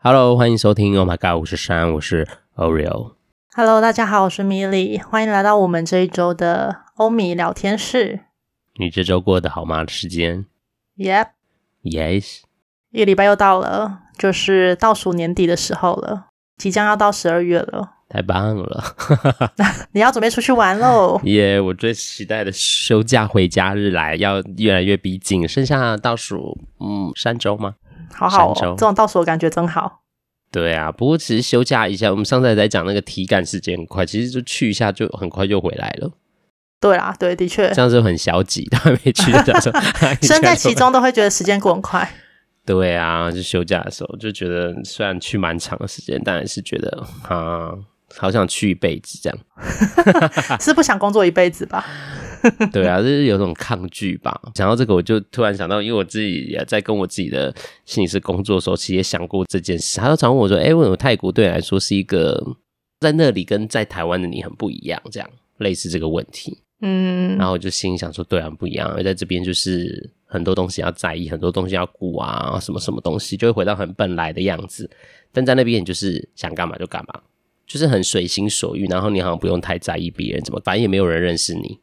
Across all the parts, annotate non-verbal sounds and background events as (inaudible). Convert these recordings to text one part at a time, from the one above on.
Hello，欢迎收听 Oh My God 五十三，我是 Oreo。Hello，大家好，我是米莉，欢迎来到我们这一周的欧米聊天室。你这周过得好吗？时间？Yep，Yes。Yes 一个礼拜又到了，就是倒数年底的时候了，即将要到十二月了，太棒了！(laughs) (laughs) 你要准备出去玩喽？耶！yeah, 我最期待的休假回家日来，要越来越逼近，剩下倒数嗯三周吗？好好哦，这种倒数的感觉真好。对啊，不过其实休假一下，我们上次还在讲那个体感时间很快，其实就去一下就很快就回来了。对啊，对，的确，这样子很消极，(laughs) 都还没去的时候，(laughs) 身在其中都会觉得时间过很快。对啊，就休假的时候就觉得，虽然去蛮长的时间，但还是觉得啊，好想去一辈子这样。(laughs) 是不想工作一辈子吧？(laughs) 对啊，就是有种抗拒吧。讲到这个，我就突然想到，因为我自己也在跟我自己的心理师工作的时候，其实也想过这件事。他都常问我说：“哎，为什么泰国对你来说是一个在那里跟在台湾的你很不一样？”这样类似这个问题。嗯，然后我就心里想说：“对啊，不一样。而在这边就是很多东西要在意，很多东西要顾啊，什么什么东西就会回到很本来的样子。但在那边，你就是想干嘛就干嘛，就是很随心所欲。然后你好像不用太在意别人怎么，反正也没有人认识你。”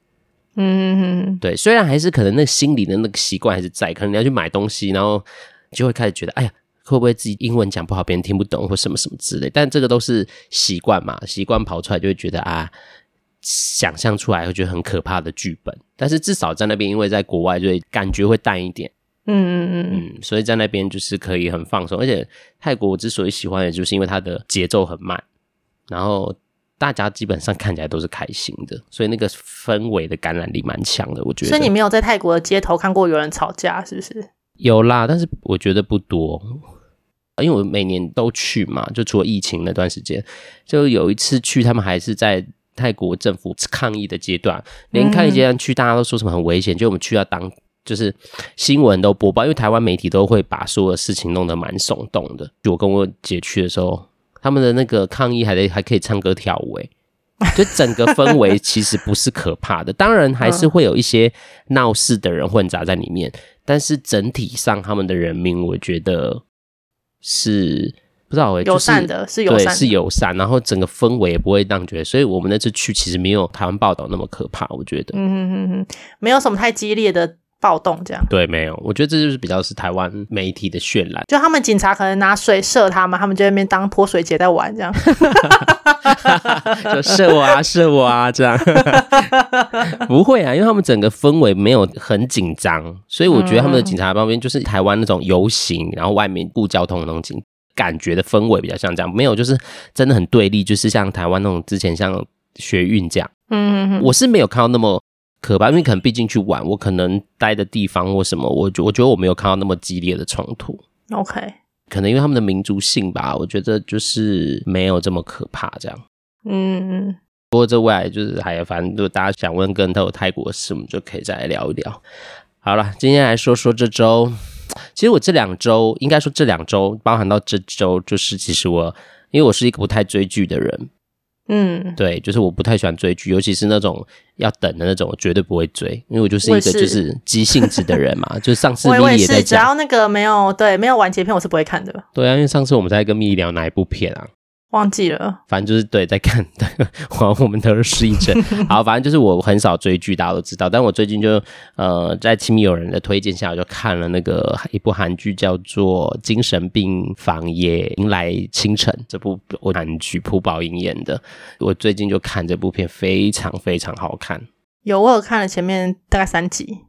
嗯哼哼，对，虽然还是可能那心里的那个习惯还是在，可能你要去买东西，然后就会开始觉得，哎呀，会不会自己英文讲不好，别人听不懂或什么什么之类。但这个都是习惯嘛，习惯跑出来就会觉得啊，想象出来会觉得很可怕的剧本。但是至少在那边，因为在国外，就会感觉会淡一点。嗯嗯嗯嗯，所以在那边就是可以很放松。而且泰国我之所以喜欢，也就是因为它的节奏很慢，然后。大家基本上看起来都是开心的，所以那个氛围的感染力蛮强的，我觉得。所以你没有在泰国的街头看过有人吵架，是不是？有啦，但是我觉得不多，因为我每年都去嘛，就除了疫情那段时间，就有一次去，他们还是在泰国政府抗议的阶段，连抗议阶段去，大家都说什么很危险，就我们去要当就是新闻都播报，因为台湾媒体都会把所有的事情弄得蛮耸动的。就我跟我姐去的时候。他们的那个抗议还得还可以唱歌跳舞，诶，就整个氛围其实不是可怕的。当然还是会有一些闹事的人混杂在里面，但是整体上他们的人民，我觉得是不知道诶，友善的，是友善，是友善。然后整个氛围也不会让觉得，所以我们那次去其实没有台湾报道那么可怕，我觉得，嗯哼哼哼，没有什么太激烈的。暴动这样。对，没有，我觉得这就是比较是台湾媒体的渲染，就他们警察可能拿水射他们，他们就在那边当泼水节在玩这样，(laughs) 就射我啊，射我啊这样，(laughs) 不会啊，因为他们整个氛围没有很紧张，所以我觉得他们的警察旁边就是台湾那种游行，然后外面顾交通那种警感觉的氛围比较像这样，没有就是真的很对立，就是像台湾那种之前像学运这样，嗯，我是没有看到那么。可吧，因为可能毕竟去玩，我可能待的地方或什么，我觉我觉得我没有看到那么激烈的冲突。OK，可能因为他们的民族性吧，我觉得就是没有这么可怕这样。嗯嗯。不过这未来就是还有，反正如果大家想问更多泰国的事，我们就可以再来聊一聊。好了，今天来说说这周。其实我这两周，应该说这两周，包含到这周，就是其实我因为我是一个不太追剧的人。嗯，对，就是我不太喜欢追剧，尤其是那种要等的那种，我绝对不会追，因为我就是一个就是急性子的人嘛。(laughs) 就是上次蜜莉也在讲，只要那个没有对没有完结篇，我是不会看的。对啊，因为上次我们在跟蜜莉聊哪一部片啊？忘记了，反正就是对，在看 (laughs) 对，我们都是失忆症。(laughs) 好，反正就是我很少追剧，大家都知道。但我最近就呃，在亲密友人的推荐下，我就看了那个一部韩剧，叫做《精神病房也迎来清晨》这部我韩剧，朴宝英演的。我最近就看这部片，非常非常好看。有，我有看了前面大概三集，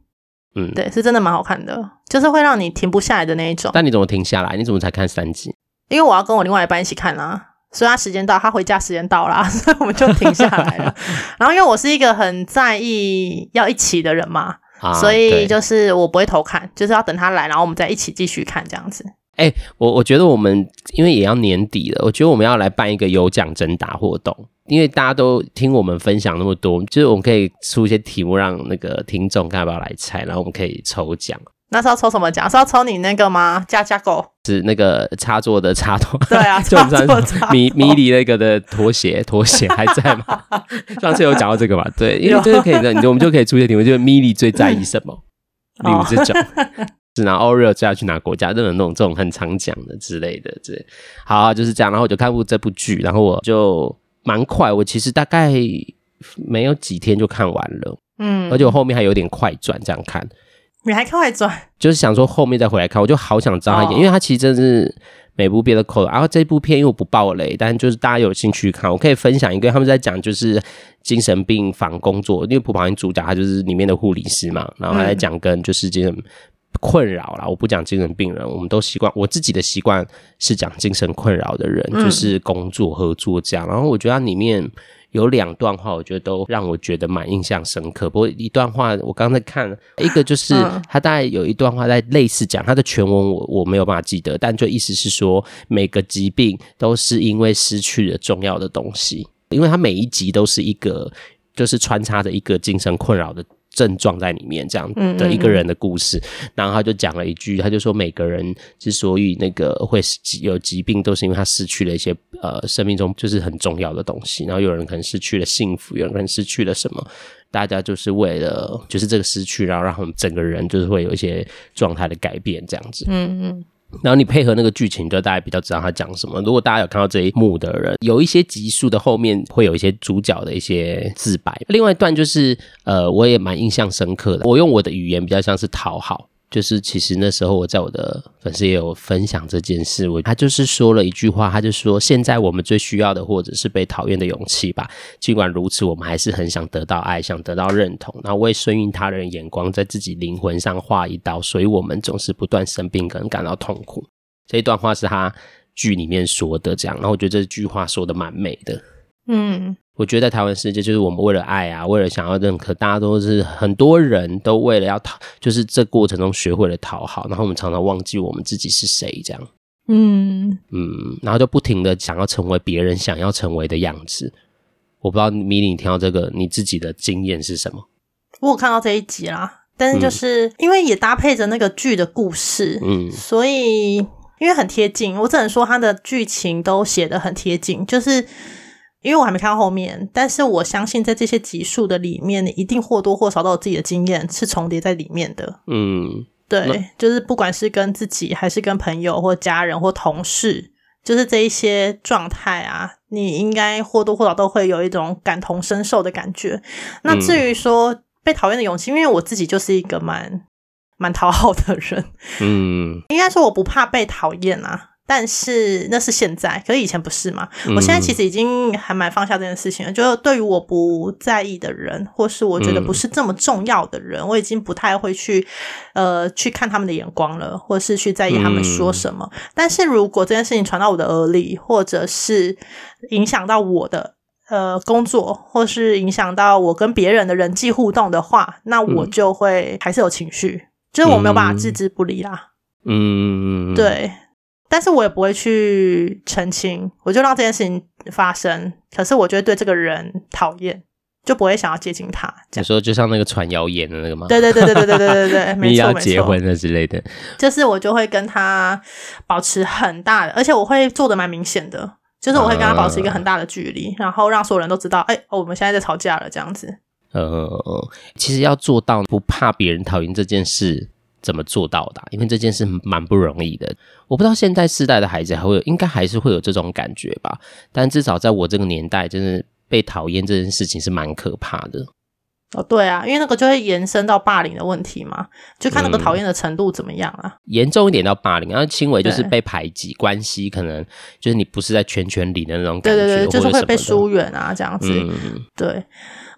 嗯，对，是真的蛮好看的，就是会让你停不下来的那一种。但你怎么停下来？你怎么才看三集？因为我要跟我另外一半一起看啊。所以他时间到，他回家时间到了，(laughs) 所以我们就停下来了。(laughs) 然后因为我是一个很在意要一起的人嘛，啊、所以就是我不会偷看，就是要等他来，然后我们再一起继续看这样子。哎、欸，我我觉得我们因为也要年底了，我觉得我们要来办一个有奖征答活动，因为大家都听我们分享那么多，就是我们可以出一些题目让那个听众看要不要来猜，然后我们可以抽奖。那是要抽什么奖？是要抽你那个吗？家家狗是那个插座的插头。对啊，(laughs) 插座插迷迷离那个的拖鞋，(laughs) 拖鞋还在吗？(laughs) 上次有讲到这个嘛？对，因为这个可以的，你我们就可以出一些题目，就是米莉最在意什么？例如这种。是拿 Oreo 最要去拿国家，那种那种这种很常讲的之类的，对，好啊，就是这样。然后我就看过这部剧，然后我就蛮快，我其实大概没有几天就看完了，嗯，而且我后面还有点快转这样看。你还看外传？就是想说后面再回来看，我就好想知道他演，哦、因为他其实真的是每部片都扣。然后这部片因为我不爆雷，但就是大家有兴趣看，我可以分享一个他们在讲就是精神病房工作，因为普宝英主角他就是里面的护理师嘛，然后他在讲跟就是精神困扰啦，嗯、我不讲精神病人，我们都习惯，我自己的习惯是讲精神困扰的人，就是工作合作这样。然后我觉得它里面。有两段话，我觉得都让我觉得蛮印象深刻。不过一段话，我刚才看了一个，就是他大概有一段话在类似讲他的全文我，我我没有办法记得，但就意思是说，每个疾病都是因为失去了重要的东西，因为他每一集都是一个，就是穿插着一个精神困扰的。症状在里面，这样的一个人的故事，嗯嗯嗯，然后他就讲了一句，他就说每个人之所以那个会有疾病，都是因为他失去了一些呃生命中就是很重要的东西。然后有人可能失去了幸福，有人失去了什么，大家就是为了就是这个失去，然后让我们整个人就是会有一些状态的改变，这样子。嗯嗯。然后你配合那个剧情，就大家比较知道他讲什么。如果大家有看到这一幕的人，有一些集数的后面会有一些主角的一些自白。另外一段就是，呃，我也蛮印象深刻的。我用我的语言比较像是讨好。就是其实那时候我在我的粉丝也有分享这件事，我他就是说了一句话，他就说现在我们最需要的或者是被讨厌的勇气吧。尽管如此，我们还是很想得到爱，想得到认同，然后为顺应他人眼光，在自己灵魂上划一刀，所以我们总是不断生病，跟感到痛苦。这一段话是他剧里面说的，这样，然后我觉得这句话说的蛮美的，嗯。我觉得在台湾世界，就是我们为了爱啊，为了想要认可，大家都是很多人都为了要讨，就是这过程中学会了讨好，然后我们常常忘记我们自己是谁，这样，嗯嗯，然后就不停的想要成为别人想要成为的样子。我不知道米，你听到这个，你自己的经验是什么？我有看到这一集啦，但是就是、嗯、因为也搭配着那个剧的故事，嗯，所以因为很贴近，我只能说它的剧情都写得很贴近，就是。因为我还没看到后面，但是我相信在这些集数的里面，你一定或多或少都有自己的经验是重叠在里面的。嗯，对，就是不管是跟自己，还是跟朋友或家人或同事，就是这一些状态啊，你应该或多或少都会有一种感同身受的感觉。那至于说被讨厌的勇气，因为我自己就是一个蛮蛮讨好的人，嗯，应该说我不怕被讨厌啊。但是那是现在，可是以前不是嘛？我现在其实已经还蛮放下这件事情了。嗯、就对于我不在意的人，或是我觉得不是这么重要的人，嗯、我已经不太会去呃去看他们的眼光了，或是去在意他们说什么。嗯、但是如果这件事情传到我的耳里，或者是影响到我的呃工作，或是影响到我跟别人的人际互动的话，那我就会还是有情绪，嗯、就是我没有办法置之不理啦。嗯，对。但是我也不会去澄清，我就让这件事情发生。可是我觉得对这个人讨厌，就不会想要接近他。你说就像那个传谣言的那个吗？对对对对对对对对对，没错 (laughs) 要结婚的之类的。就是我就会跟他保持很大的，而且我会做的蛮明显的，就是我会跟他保持一个很大的距离，然后让所有人都知道，哎、欸，我们现在在吵架了这样子。呃，其实要做到不怕别人讨厌这件事。怎么做到的？因为这件事蛮不容易的。我不知道现在世代的孩子还会有，应该还是会有这种感觉吧。但至少在我这个年代，真的被讨厌这件事情是蛮可怕的。哦，对啊，因为那个就会延伸到霸凌的问题嘛，就看那个讨厌的程度怎么样啊。嗯、严重一点到霸凌，然后轻微就是被排挤，对关系可能就是你不是在圈圈里的那种感觉，对对对，就是会被疏远啊，这样子。嗯、对。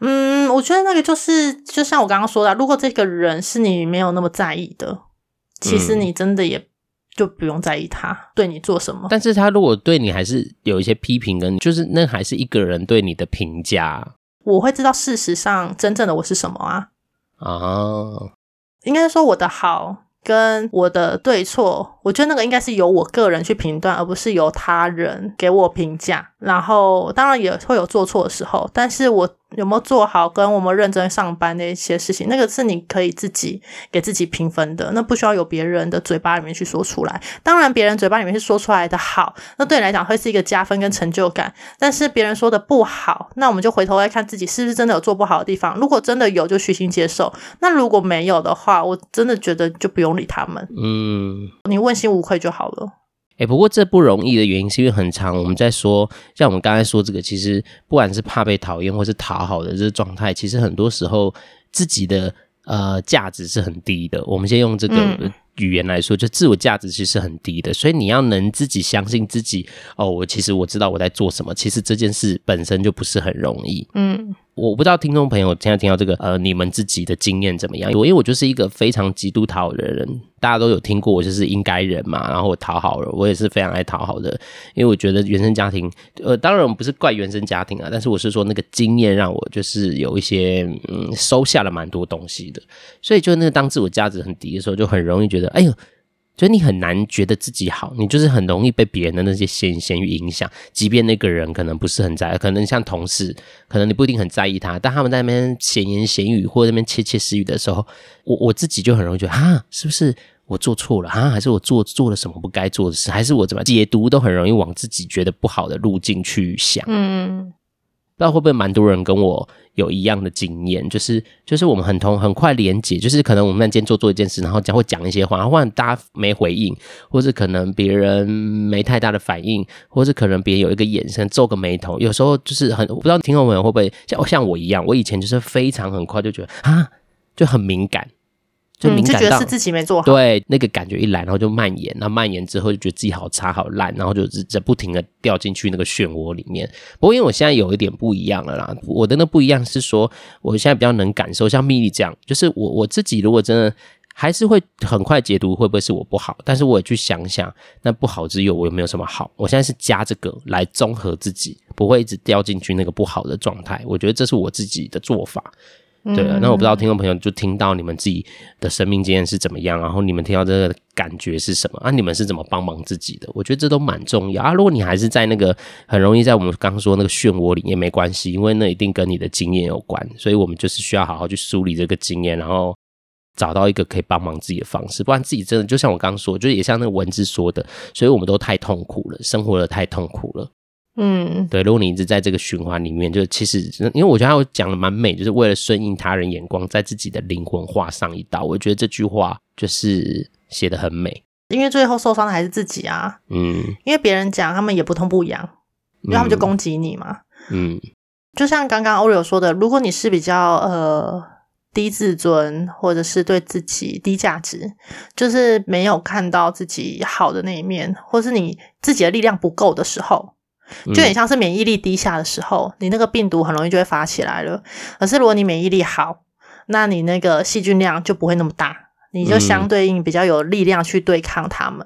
嗯，我觉得那个就是，就像我刚刚说的，如果这个人是你没有那么在意的，其实你真的也就不用在意他对你做什么。但是他如果对你还是有一些批评，跟就是那还是一个人对你的评价，我会知道事实上真正的我是什么啊？啊，应该说我的好跟我的对错，我觉得那个应该是由我个人去评断，而不是由他人给我评价。然后当然也会有做错的时候，但是我有没有做好，跟我们认真上班的一些事情，那个是你可以自己给自己评分的，那不需要有别人的嘴巴里面去说出来。当然，别人嘴巴里面是说出来的好，那对你来讲会是一个加分跟成就感。但是别人说的不好，那我们就回头来看自己是不是真的有做不好的地方。如果真的有，就虚心接受；那如果没有的话，我真的觉得就不用理他们。嗯，你问心无愧就好了。哎、欸，不过这不容易的原因是因为很长。我们在说，像我们刚才说这个，其实不管是怕被讨厌或是讨好的这个状态，其实很多时候自己的呃价值是很低的。我们先用这个语言来说，就自我价值其实是很低的。所以你要能自己相信自己，哦，我其实我知道我在做什么。其实这件事本身就不是很容易。嗯。我不知道听众朋友现在听到这个，呃，你们自己的经验怎么样？我因为我就是一个非常极度讨好的人，大家都有听过我就是应该人嘛，然后我讨好了，我也是非常爱讨好的，因为我觉得原生家庭，呃，当然我们不是怪原生家庭啊，但是我是说那个经验让我就是有一些嗯收下了蛮多东西的，所以就那个当自我价值很低的时候，就很容易觉得，哎呦。所以你很难觉得自己好，你就是很容易被别人的那些闲言闲语影响。即便那个人可能不是很在意，可能像同事，可能你不一定很在意他，但他们在那边闲言闲语或者那边窃窃私语的时候，我我自己就很容易觉得啊，是不是我做错了啊？还是我做做了什么不该做的事？还是我怎么解读都很容易往自己觉得不好的路径去想。嗯。不知道会不会蛮多人跟我有一样的经验，就是就是我们很同很快连结，就是可能我们今天做做一件事，然后讲会讲一些话，然后忽然大家没回应，或是可能别人没太大的反应，或是可能别人有一个眼神皱个眉头，有时候就是很我不知道听众朋友会不会像像我一样，我以前就是非常很快就觉得啊就很敏感。就敏感到、嗯、就觉得是自己没做好，对那个感觉一来，然后就蔓延，那蔓延之后就觉得自己好差好烂，然后就在不停的掉进去那个漩涡里面。不过因为我现在有一点不一样了啦，我的那不一样是说，我现在比较能感受，像蜜莉这样，就是我我自己如果真的还是会很快解读会不会是我不好，但是我也去想想，那不好之有我有没有什么好？我现在是加这个来综合自己，不会一直掉进去那个不好的状态。我觉得这是我自己的做法。对啊，那我不知道听众朋友就听到你们自己的生命经验是怎么样，然后你们听到这个感觉是什么啊？你们是怎么帮忙自己的？我觉得这都蛮重要啊。如果你还是在那个很容易在我们刚刚说那个漩涡里也没关系，因为那一定跟你的经验有关，所以我们就是需要好好去梳理这个经验，然后找到一个可以帮忙自己的方式，不然自己真的就像我刚刚说，就也像那个文字说的，所以我们都太痛苦了，生活的太痛苦了。嗯，对，如果你一直在这个循环里面，就其实，因为我觉得他讲的蛮美，就是为了顺应他人眼光，在自己的灵魂画上一道。我觉得这句话就是写的很美，因为最后受伤的还是自己啊。嗯，因为别人讲他们也不痛不痒，因为他们就攻击你嘛。嗯，就像刚刚 Oreo 说的，如果你是比较呃低自尊，或者是对自己低价值，就是没有看到自己好的那一面，或是你自己的力量不够的时候。就很像是免疫力低下的时候，你那个病毒很容易就会发起来了。可是如果你免疫力好，那你那个细菌量就不会那么大，你就相对应比较有力量去对抗它们。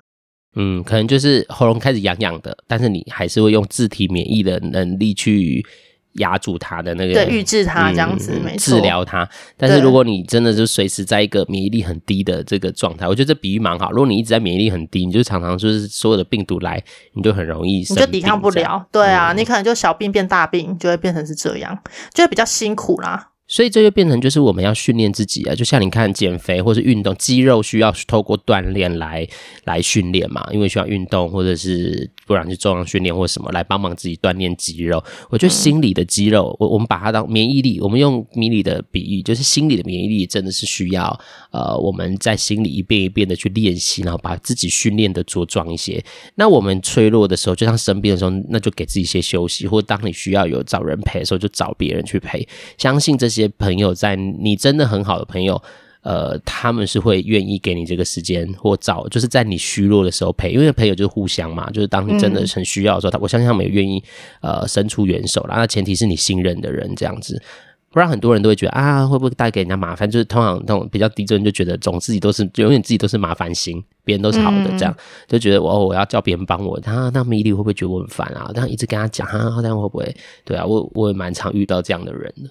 嗯，可能就是喉咙开始痒痒的，但是你还是会用自体免疫的能力去。压住它的那个，对，抑制它这样子，嗯、没错，治疗它。但是如果你真的就随时在一个免疫力很低的这个状态，我觉得这比喻蛮好。如果你一直在免疫力很低，你就常常就是所有的病毒来，你就很容易，你就抵抗不了。对啊，嗯、你可能就小病变大病，就会变成是这样，就会比较辛苦啦。所以这就变成就是我们要训练自己啊，就像你看减肥或是运动，肌肉需要透过锻炼来来训练嘛，因为需要运动或者是不然就重量训练或什么来帮忙自己锻炼肌肉。我觉得心理的肌肉，我我们把它当免疫力，我们用米里的比喻，就是心理的免疫力真的是需要呃我们在心里一遍一遍的去练习，然后把自己训练的茁壮一些。那我们脆弱的时候，就像生病的时候，那就给自己一些休息，或当你需要有找人陪的时候，就找别人去陪。相信这。些朋友在你真的很好的朋友，呃，他们是会愿意给你这个时间或找，就是在你虚弱的时候陪，因为朋友就是互相嘛，就是当你真的很需要的时候，他、嗯、我相信他们也愿意呃伸出援手啦。那前提是你信任的人这样子，不然很多人都会觉得啊，会不会带给人家麻烦？就是通常那种比较低尊就觉得总自己都是永远自己都是麻烦型，别人都是好的，这样、嗯、就觉得我、哦、我要叫别人帮我，他那米莉会不会觉得我很烦啊？这样一直跟他讲啊，这样会不会？对啊，我我也蛮常遇到这样的人的。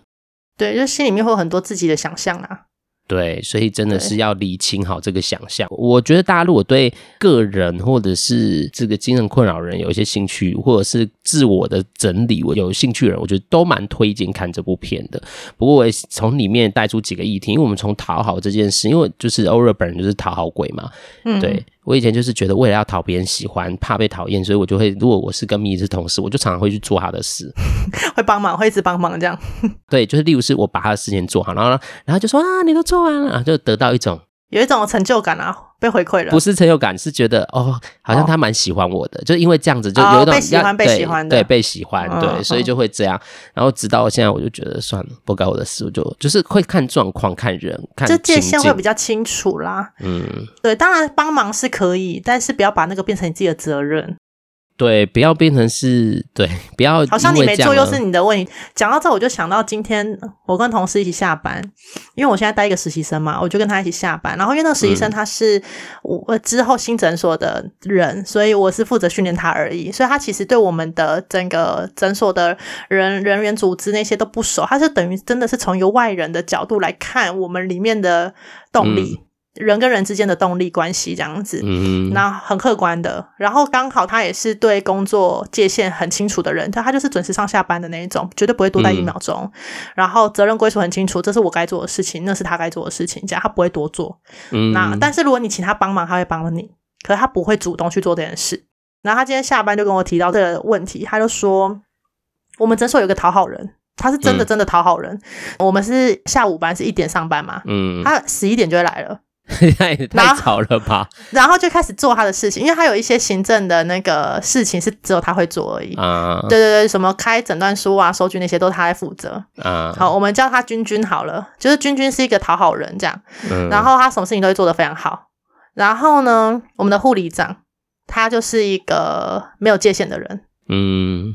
对，就心里面会有很多自己的想象啊。对，所以真的是要理清好这个想象。我觉得大家如果对个人或者是这个精神困扰人有一些兴趣，或者是自我的整理我有兴趣的人，我觉得都蛮推荐看这部片的。不过我也从里面带出几个议题，因为我们从讨好这件事，因为就是欧热本人就是讨好鬼嘛，嗯，对。我以前就是觉得为了要讨别人喜欢，怕被讨厌，所以我就会，如果我是跟米是同事，我就常常会去做他的事，(laughs) 会帮忙，会一直帮忙这样。对，就是例如是我把他的事情做好，然后然后就说啊，你都做完了，就得到一种。有一种成就感啊，被回馈了。不是成就感，是觉得哦，好像他蛮喜欢我的，哦、就因为这样子，就有一种、哦、被喜欢、被喜欢的，对，被喜欢，对，哦、所以就会这样。然后直到现在，我就觉得算了，不干我的事，我就就是会看状况、看人、看这界限会比较清楚啦。嗯，对，当然帮忙是可以，但是不要把那个变成你自己的责任。对，不要变成是对，(laughs) 不要好像你没做又是你的问题。讲到这，我就想到今天我跟同事一起下班，因为我现在带一个实习生嘛，我就跟他一起下班。然后因为那个实习生他是我之后新诊所的人，嗯、所以我是负责训练他而已。所以他其实对我们的整个诊所的人人员组织那些都不熟，他是等于真的是从一个外人的角度来看我们里面的动力。嗯人跟人之间的动力关系这样子，嗯，那很客观的。然后刚好他也是对工作界限很清楚的人，他他就是准时上下班的那一种，绝对不会多待一秒钟。嗯、然后责任归属很清楚，这是我该做的事情，那是他该做的事情，这样他不会多做。嗯，那但是如果你请他帮忙，他会帮你，可是他不会主动去做这件事。然后他今天下班就跟我提到这个问题，他就说我们诊所有个讨好人，他是真的真的讨好人。嗯、我们是下午班是一点上班嘛，嗯，他十一点就会来了。太太吵了吧然？(laughs) 然后就开始做他的事情，因为他有一些行政的那个事情是只有他会做而已。啊，对对对，什么开诊断书啊、收据那些都是他在负责。啊，好，我们叫他君君好了，就是君君是一个讨好人这样。嗯，然后他什么事情都会做得非常好。然后呢，我们的护理长他就是一个没有界限的人。嗯，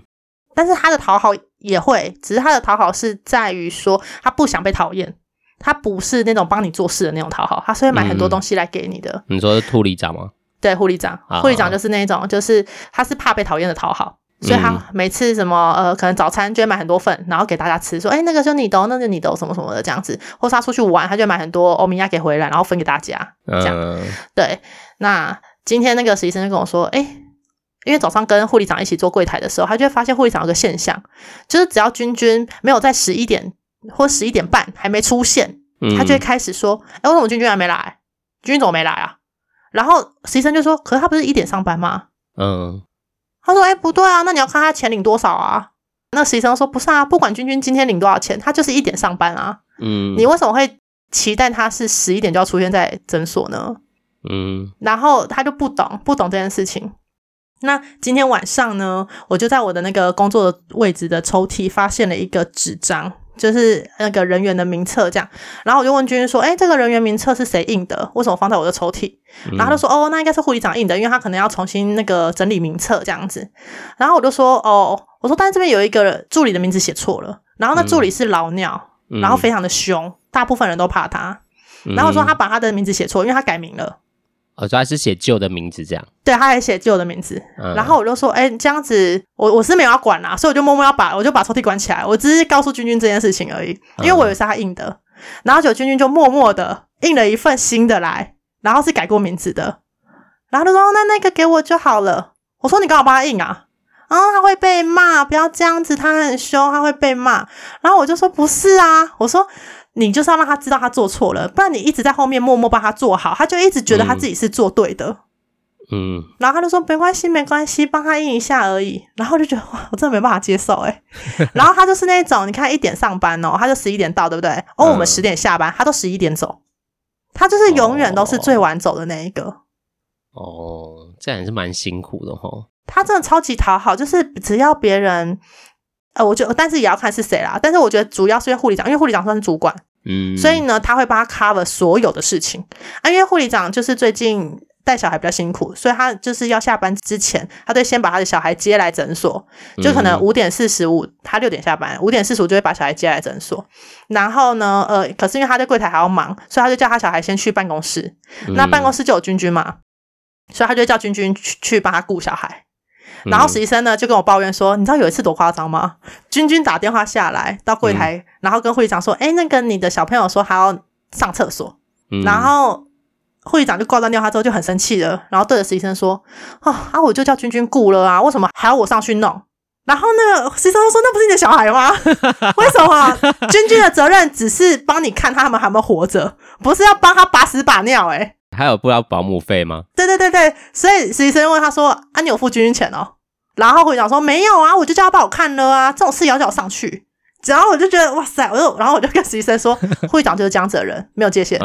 但是他的讨好也会，只是他的讨好是在于说他不想被讨厌。他不是那种帮你做事的那种讨好，他是会买很多东西来给你的。嗯、你说是护理长吗？对，护理长，护理长就是那种，就是他是怕被讨厌的讨好，所以他每次什么呃，可能早餐就会买很多份，然后给大家吃，说哎、欸，那个就你的，那个你的什么什么的这样子，或是他出去玩，他就买很多欧米亚给回来，然后分给大家这样。嗯、对，那今天那个实习生就跟我说，哎、欸，因为早上跟护理长一起做柜台的时候，他就会发现护理长有个现象，就是只要君君没有在十一点。或十一点半还没出现，他就会开始说：“哎、嗯，为什么君君还没来？君君怎么没来啊？”然后实习生就说：“可是他不是一点上班吗？”嗯，他说：“哎，不对啊，那你要看他钱领多少啊？”那实习生说：“不是啊，不管君君今天领多少钱，他就是一点上班啊。嗯，你为什么会期待他是十一点就要出现在诊所呢？”嗯，然后他就不懂，不懂这件事情。那今天晚上呢，我就在我的那个工作的位置的抽屉发现了一个纸张。就是那个人员的名册这样，然后我就问君君说：“哎，这个人员名册是谁印的？为什么放在我的抽屉？”然后他就说：“哦，那应该是护理长印的，因为他可能要重新那个整理名册这样子。”然后我就说：“哦，我说，但是这边有一个助理的名字写错了，然后那助理是老鸟，然后非常的凶，大部分人都怕他。然后我说他把他的名字写错，因为他改名了。”我主要是写旧的名字，这样。对，他还写旧的名字，嗯、然后我就说，哎、欸，这样子，我我是没有要管啦，所以我就默默要把，我就把抽屉关起来，我只是告诉君君这件事情而已，因为我以为是他印的，嗯、然后就君君就默默的印了一份新的来，然后是改过名字的，然后他说，那那个给我就好了。我说你刚好帮他印啊，然后他会被骂，不要这样子，他很凶，他会被骂。然后我就说不是啊，我说。你就是要让他知道他做错了，不然你一直在后面默默帮他做好，他就一直觉得他自己是做对的。嗯，然后他就说没关系，没关系，帮他印一下而已。然后就觉得哇，我真的没办法接受哎。(laughs) 然后他就是那种，你看一点上班哦，他就十一点到，对不对？哦，我们十点下班，他都十一点走，他就是永远都是最晚走的那一个。哦，这样也是蛮辛苦的哦。他真的超级讨好，就是只要别人。呃，我觉得，但是也要看是谁啦。但是我觉得主要是因为护理长，因为护理长算是主管，嗯，所以呢，他会帮他 cover 所有的事情啊。因为护理长就是最近带小孩比较辛苦，所以他就是要下班之前，他得先把他的小孩接来诊所，就可能五点四十五，他六点下班，五点四十五就会把小孩接来诊所。然后呢，呃，可是因为他在柜台还要忙，所以他就叫他小孩先去办公室。那办公室就有君君嘛，所以他就叫君君去去帮他顾小孩。然后实习生呢就跟我抱怨说，你知道有一次多夸张吗？君君打电话下来到柜台，嗯、然后跟会长说，哎，那个你的小朋友说还要上厕所，嗯、然后护理长就挂断电话之后就很生气了，然后对着实习生说：“哦啊，我就叫君君顾了啊，为什么还要我上去弄？”然后那个实习生说：“那不是你的小孩吗？(laughs) 为什么君君的责任只是帮你看他们还没有活着，不是要帮他把屎把尿、欸？”诶还有不要保姆费吗？对对对对，所以实习生问他说：“啊，你有付军训钱哦？”然后护理长说：“没有啊，我就叫他帮我看了啊，这种事要叫我上去。”然后我就觉得哇塞，我就然后我就跟实习生说：“护理长就是这样子的人，没有界限。”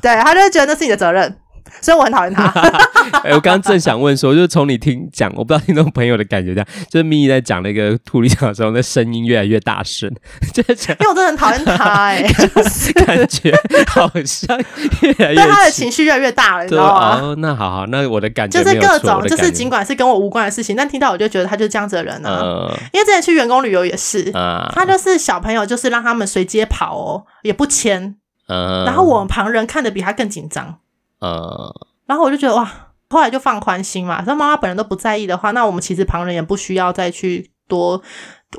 对，他就觉得那是你的责任。所以我很讨厌他。(laughs) 哎、欸，我刚刚正想问说，就是从你听讲，我不知道听众朋友的感觉这样，就是咪咪在讲那个护理长的时候，那声音越来越大声，就是讲，因为我真的很讨厌他、(laughs) 欸，哎，就是感觉好像越来越对他的情绪越来越大了，你知道吗？哦，那好好，那我的感觉就是各种，就是尽管是跟我无关的事情，但听到我就觉得他就是这样子的人啊。呃、因为之前去员工旅游也是，呃、他就是小朋友，就是让他们随街跑哦，也不牵，呃、然后我们旁人看得比他更紧张，呃然后我就觉得哇，后来就放宽心嘛。那妈妈本人都不在意的话，那我们其实旁人也不需要再去多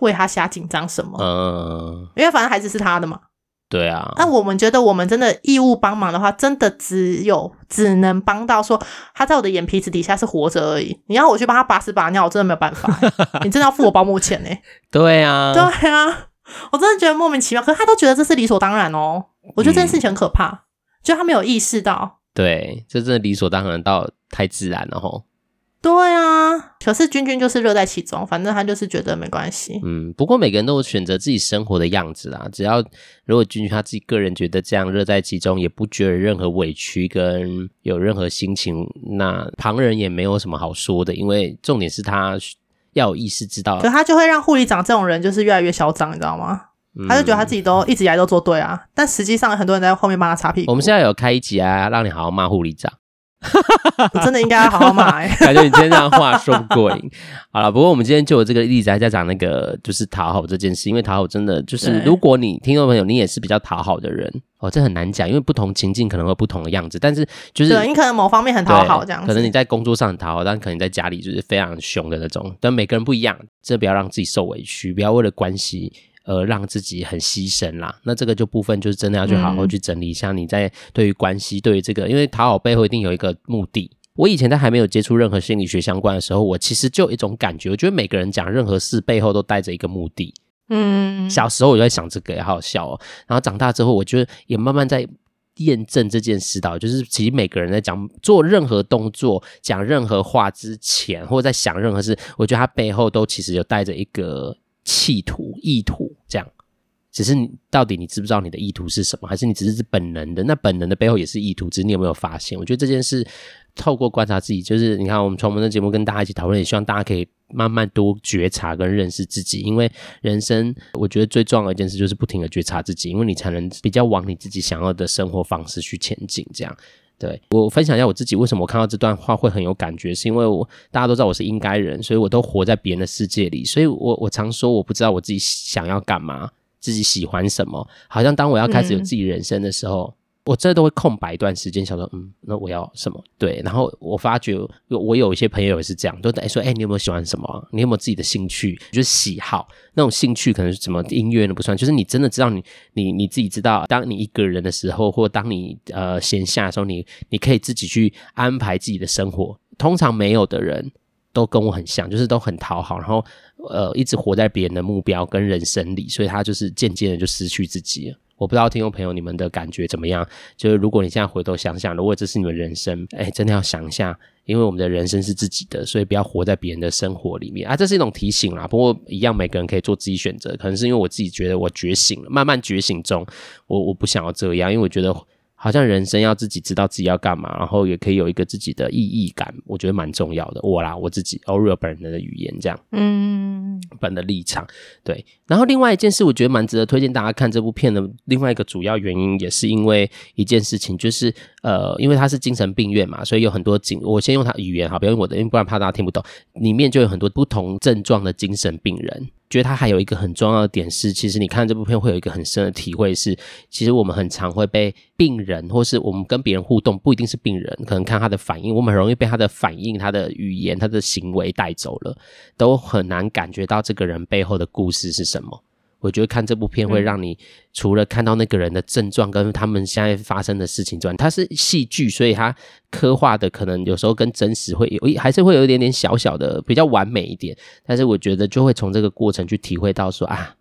为他瞎紧张什么。嗯，因为反正孩子是他的嘛。对啊。那我们觉得我们真的义务帮忙的话，真的只有只能帮到说他在我的眼皮子底下是活着而已。你要我去帮他把屎把尿，我真的没有办法。(laughs) 你真的要付我保姆钱呢？对啊，对啊，我真的觉得莫名其妙。可是他都觉得这是理所当然哦。我觉得这件事情很可怕，嗯、就他没有意识到。对，这真的理所当然到太自然了吼。对啊，可是君君就是乐在其中，反正他就是觉得没关系。嗯，不过每个人都有选择自己生活的样子啊。只要如果君君他自己个人觉得这样乐在其中，也不觉得任何委屈跟有任何心情，那旁人也没有什么好说的。因为重点是他要有意识知道，可他就会让护理长这种人就是越来越嚣张，你知道吗？他就觉得他自己都一直以来都做对啊，但实际上很多人在后面帮他擦屁股。我们现在有开一集啊，让你好好骂护理长。(laughs) 我真的应该要好好骂 (laughs) 感觉你今天这样话说不过瘾。好了，不过我们今天就有这个例子，还在讲那个就是讨好这件事，因为讨好真的就是，如果你听众朋友你也是比较讨好的人哦，这很难讲，因为不同情境可能会不同的样子。但是就是对你可能某方面很讨好这样子，可能你在工作上很讨好，但可能在家里就是非常凶的那种。但每个人不一样，这不要让自己受委屈，不要为了关系。呃，让自己很牺牲啦，那这个就部分就是真的要去好好去整理一下你在对于关系，对于这个，因为讨好背后一定有一个目的。我以前在还没有接触任何心理学相关的时候，我其实就有一种感觉，我觉得每个人讲任何事背后都带着一个目的。嗯，小时候我就在想这个，也好好笑哦。然后长大之后，我觉得也慢慢在验证这件事道，就是其实每个人在讲做任何动作、讲任何话之前，或者在想任何事，我觉得他背后都其实有带着一个。企图、意图，这样，只是你到底你知不知道你的意图是什么？还是你只是是本能的？那本能的背后也是意图，只是你有没有发现？我觉得这件事透过观察自己，就是你看我们从我们的节目跟大家一起讨论，也希望大家可以慢慢多觉察跟认识自己。因为人生，我觉得最重要的一件事就是不停的觉察自己，因为你才能比较往你自己想要的生活方式去前进。这样。对，我分享一下我自己为什么我看到这段话会很有感觉，是因为我大家都知道我是应该人，所以我都活在别人的世界里，所以我我常说我不知道我自己想要干嘛，自己喜欢什么，好像当我要开始有自己人生的时候。我这都会空白一段时间，想说，嗯，那我要什么？对，然后我发觉，我有一些朋友也是这样，都在说，哎，你有没有喜欢什么？你有没有自己的兴趣？就是喜好那种兴趣，可能是什么音乐都不算，就是你真的知道你，你你自己知道，当你一个人的时候，或当你呃闲下的时候，你你可以自己去安排自己的生活。通常没有的人都跟我很像，就是都很讨好，然后呃一直活在别人的目标跟人生里，所以他就是渐渐的就失去自己了。我不知道听众朋友你们的感觉怎么样？就是如果你现在回头想想，如果这是你们人生，哎，真的要想一下，因为我们的人生是自己的，所以不要活在别人的生活里面啊。这是一种提醒啦。不过一样，每个人可以做自己选择。可能是因为我自己觉得我觉醒了，慢慢觉醒中，我我不想要这样，因为我觉得。好像人生要自己知道自己要干嘛，然后也可以有一个自己的意义感，我觉得蛮重要的。我啦，我自己 Oreo 本人的语言这样，嗯，本的立场对。然后另外一件事，我觉得蛮值得推荐大家看这部片的。另外一个主要原因也是因为一件事情，就是呃，因为它是精神病院嘛，所以有很多精，我先用它语言好，不要用我的，因为不然怕大家听不懂。里面就有很多不同症状的精神病人。觉得他还有一个很重要的点是，其实你看这部片会有一个很深的体会是，其实我们很常会被病人，或是我们跟别人互动，不一定是病人，可能看他的反应，我们很容易被他的反应、他的语言、他的行为带走了，都很难感觉到这个人背后的故事是什么。我觉得看这部片会让你除了看到那个人的症状跟他们现在发生的事情之外，它是戏剧，所以它刻画的可能有时候跟真实会有，还是会有一点点小小的比较完美一点。但是我觉得就会从这个过程去体会到说啊。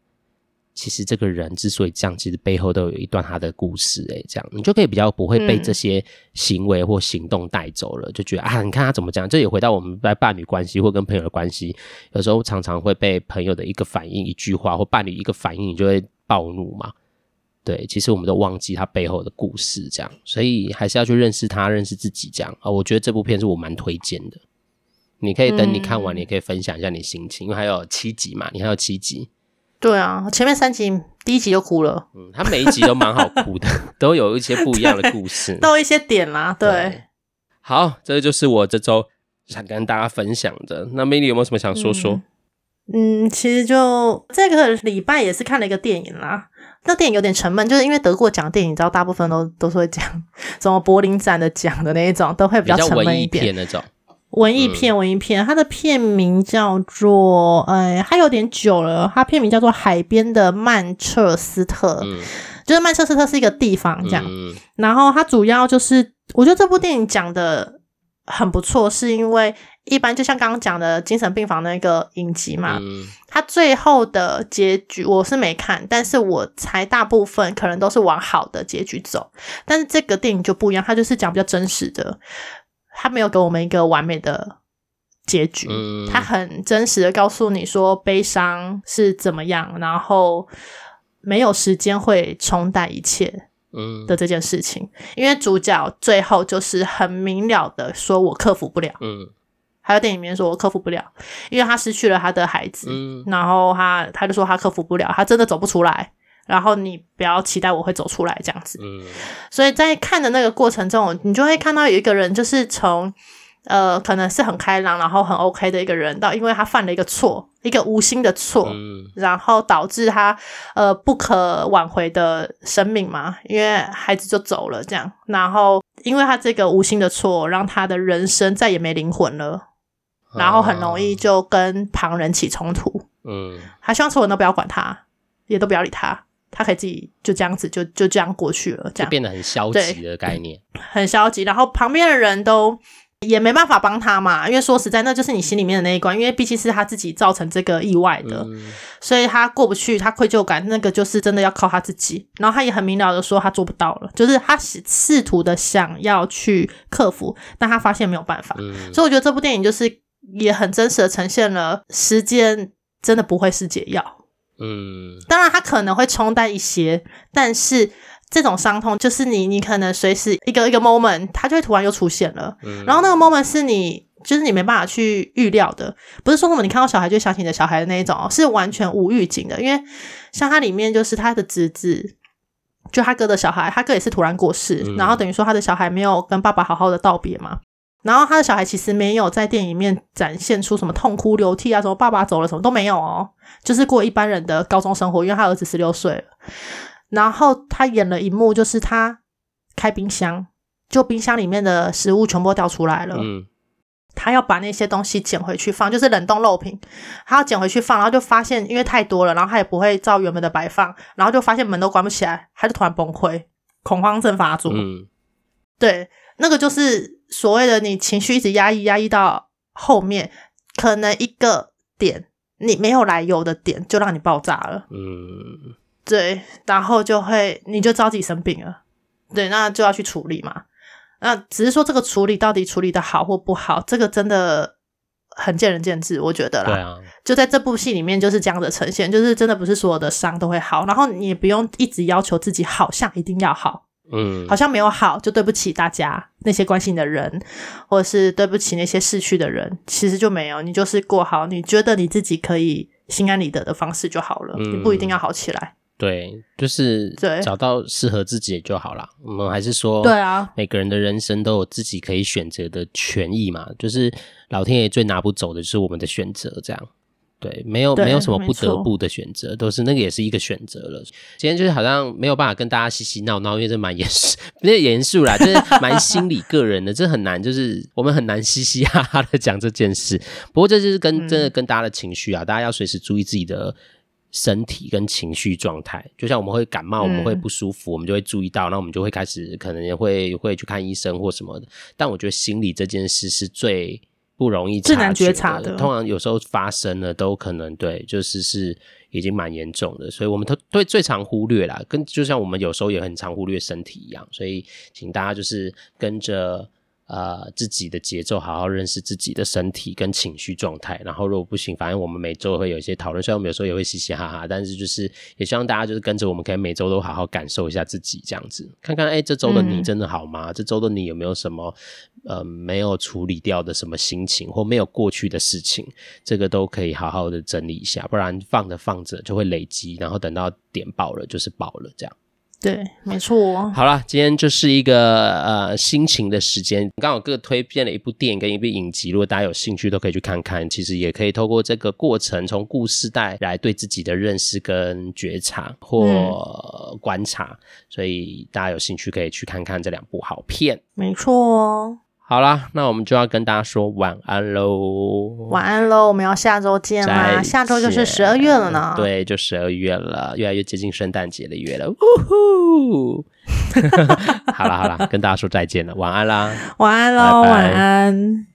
其实这个人之所以这样，其实背后都有一段他的故事，诶，这样你就可以比较不会被这些行为或行动带走了，嗯、就觉得啊，你看他怎么讲，这也回到我们在伴侣关系或跟朋友的关系，有时候常常会被朋友的一个反应、一句话或伴侣一个反应，你就会暴怒嘛。对，其实我们都忘记他背后的故事，这样，所以还是要去认识他，认识自己，这样啊。我觉得这部片是我蛮推荐的，你可以等你看完，你也可以分享一下你心情，因为还有七集嘛，你还有七集。对啊，前面三集第一集就哭了。嗯，他每一集都蛮好哭的，(laughs) 都有一些不一样的故事，(laughs) 都有一些点啦。对，对好，这就是我这周想跟大家分享的。那 Milly 有没有什么想说说？嗯，其实就这个礼拜也是看了一个电影啦。那电影有点沉闷，就是因为得过奖电影，你知道大部分都都是会讲什么柏林展的奖的那一种，都会比较沉闷一点那种。文艺片，文艺片，它的片名叫做……哎，它有点久了。它片名叫做《海边的曼彻斯特》，嗯，就是曼彻斯特是一个地方，这样。嗯，然后它主要就是，我觉得这部电影讲的很不错，是因为一般就像刚刚讲的精神病房那个影集嘛，嗯，它最后的结局我是没看，但是我猜大部分可能都是往好的结局走。但是这个电影就不一样，它就是讲比较真实的。他没有给我们一个完美的结局，嗯、他很真实的告诉你说悲伤是怎么样，然后没有时间会冲淡一切的这件事情。嗯、因为主角最后就是很明了的说：“我克服不了。”嗯，还有电影里面说：“我克服不了，因为他失去了他的孩子。嗯”然后他他就说他克服不了，他真的走不出来。然后你不要期待我会走出来这样子，嗯，所以在看的那个过程中，你就会看到有一个人，就是从呃可能是很开朗，然后很 OK 的一个人，到因为他犯了一个错，一个无心的错，嗯，然后导致他呃不可挽回的生命嘛，因为孩子就走了这样，然后因为他这个无心的错，让他的人生再也没灵魂了，然后很容易就跟旁人起冲突，嗯，他希望所有人都不要管他，也都不要理他。他可以自己就这样子就就这样过去了，这样就变得很消极的概念，很消极。然后旁边的人都也没办法帮他嘛，因为说实在，那就是你心里面的那一关，因为毕竟是他自己造成这个意外的，嗯、所以他过不去，他愧疚感那个就是真的要靠他自己。然后他也很明了的说他做不到了，就是他试图的想要去克服，但他发现没有办法。嗯、所以我觉得这部电影就是也很真实的呈现了时间真的不会是解药。嗯，当然，他可能会冲淡一些，但是这种伤痛就是你，你可能随时一个一个 moment，它就会突然又出现了。嗯，然后那个 moment 是你，就是你没办法去预料的，不是说什么你看到小孩就想起你的小孩的那一种，是完全无预警的。因为像他里面就是他的侄子，就他哥的小孩，他哥也是突然过世，嗯，然后等于说他的小孩没有跟爸爸好好的道别嘛。然后他的小孩其实没有在电影里面展现出什么痛哭流涕啊，什么爸爸走了什么都没有哦，就是过一般人的高中生活。因为他儿子十六岁了，然后他演了一幕，就是他开冰箱，就冰箱里面的食物全部掉出来了。嗯，他要把那些东西捡回去放，就是冷冻肉品，他要捡回去放，然后就发现因为太多了，然后他也不会照原本的摆放，然后就发现门都关不起来，他就突然崩溃，恐慌症发作。嗯，对，那个就是。所谓的你情绪一直压抑，压抑到后面，可能一个点你没有来由的点就让你爆炸了。嗯，对，然后就会你就知道自己生病了，对，那就要去处理嘛。那只是说这个处理到底处理的好或不好，这个真的很见仁见智，我觉得啦。对啊，就在这部戏里面就是这样的呈现，就是真的不是所有的伤都会好，然后你也不用一直要求自己好像一定要好。嗯，好像没有好，就对不起大家那些关心的人，或者是对不起那些逝去的人，其实就没有，你就是过好你觉得你自己可以心安理得的方式就好了，嗯、你不一定要好起来。对，就是找到适合自己就好了。对我们还是说，对啊，每个人的人生都有自己可以选择的权益嘛，就是老天爷最拿不走的就是我们的选择，这样。对，没有没有什么不得不的选择，都是那个也是一个选择了。今天就是好像没有办法跟大家嘻嘻闹闹，因为这蛮严肃，(laughs) 那严肃啦，就是蛮心理个人的，这很难，就是我们很难嘻嘻哈哈的讲这件事。不过这就是跟真的跟大家的情绪啊，大家要随时注意自己的身体跟情绪状态。就像我们会感冒，我们会不舒服，嗯、我们就会注意到，那我们就会开始可能也会会去看医生或什么的。但我觉得心理这件事是最不容易察觉的，最难觉察的。通常有时候发生了，都可能对，就是是已经蛮严重的，所以我们都对最常忽略啦。跟就像我们有时候也很常忽略身体一样，所以请大家就是跟着。呃，自己的节奏，好好认识自己的身体跟情绪状态。然后，如果不行，反正我们每周会有一些讨论，虽然我们有时候也会嘻嘻哈哈，但是就是也希望大家就是跟着我们，可以每周都好好感受一下自己这样子，看看哎，这周的你真的好吗？嗯、这周的你有没有什么呃没有处理掉的什么心情，或没有过去的事情？这个都可以好好的整理一下，不然放着放着就会累积，然后等到点爆了就是爆了这样。对，没错。好了，今天就是一个呃心情的时间，刚好各推荐了一部电影跟一部影集，如果大家有兴趣，都可以去看看。其实也可以透过这个过程，从故事带来对自己的认识跟觉察或观察。嗯、所以大家有兴趣可以去看看这两部好片。没错哦。好啦，那我们就要跟大家说晚安喽！晚安喽！我们要下周见啦！下周就是十二月了呢。对，就十二月了，越来越接近圣诞节的月了。呜呼！(laughs) 好啦好啦，跟大家说再见了，晚安啦！晚安喽！拜拜晚安。